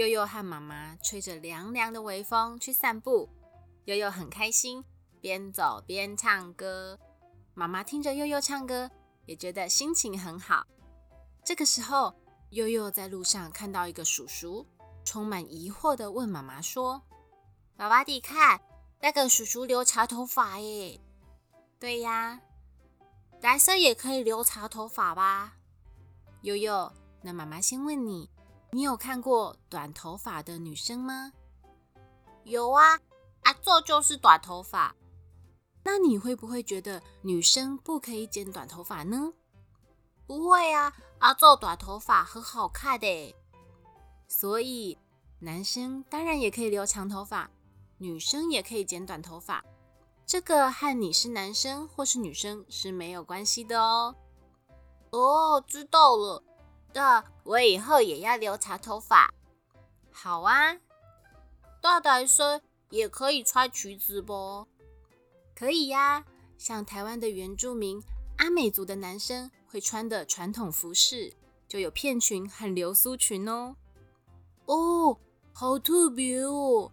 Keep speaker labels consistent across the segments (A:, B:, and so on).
A: 悠悠和妈妈吹着凉凉的微风去散步，悠悠很开心，边走边唱歌。妈妈听着悠悠唱歌，也觉得心情很好。这个时候，悠悠在路上看到一个叔叔，充满疑惑的问妈妈说：“
B: 爸爸，你看那个叔叔留长头发耶？”“
A: 对呀，
B: 男生也可以留长头发吧？”
A: 悠悠，那妈妈先问你。你有看过短头发的女生吗？
B: 有啊，阿做就是短头发。
A: 那你会不会觉得女生不可以剪短头发呢？
B: 不会啊，阿做短头发很好看的。
A: 所以男生当然也可以留长头发，女生也可以剪短头发。这个和你是男生或是女生是没有关系的哦。
B: 哦，知道了。那我以后也要留长头发。
A: 好啊，
B: 大男生也可以穿裙子不？
A: 可以呀，像台湾的原住民阿美族的男生会穿的传统服饰，就有片裙和流苏裙哦。
B: 哦，好特别哦！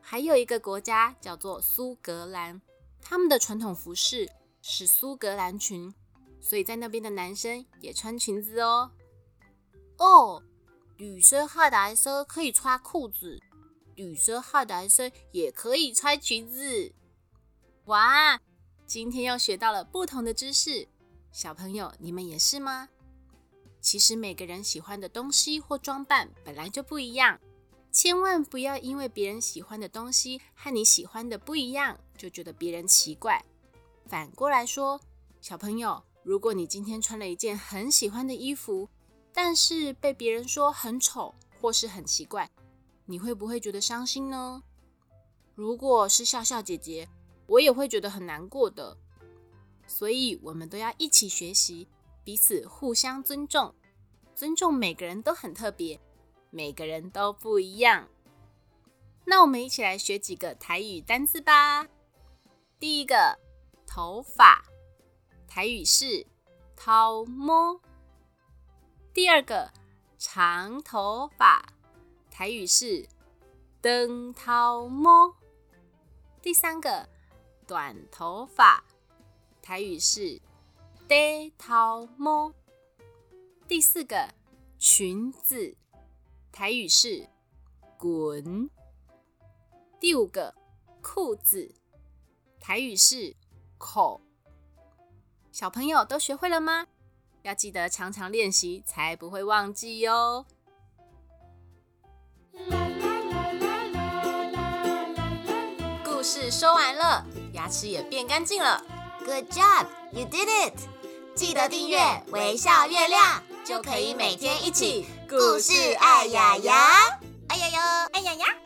A: 还有一个国家叫做苏格兰，他们的传统服饰是苏格兰裙，所以在那边的男生也穿裙子哦。
B: 哦，女生和男生可以穿裤子，女生和男生也可以穿裙子。
A: 哇，今天又学到了不同的知识，小朋友你们也是吗？其实每个人喜欢的东西或装扮本来就不一样，千万不要因为别人喜欢的东西和你喜欢的不一样，就觉得别人奇怪。反过来说，小朋友，如果你今天穿了一件很喜欢的衣服，但是被别人说很丑或是很奇怪，你会不会觉得伤心呢？如果是笑笑姐姐，我也会觉得很难过的。所以，我们都要一起学习，彼此互相尊重，尊重每个人都很特别，每个人都不一样。那我们一起来学几个台语单字吧。第一个，头发，台语是“头毛”。第二个长头发，台语是灯涛摸；第三个短头发，台语是低头摸；第四个裙子，台语是滚；第五个裤子，台语是口。小朋友都学会了吗？要记得常常练习，才不会忘记哟。故事说完了，牙齿也变干净了。
B: Good job, you did it！记得订阅微笑月亮，就可以每天一起故事爱牙牙，
A: 爱呀呀，爱呀呀。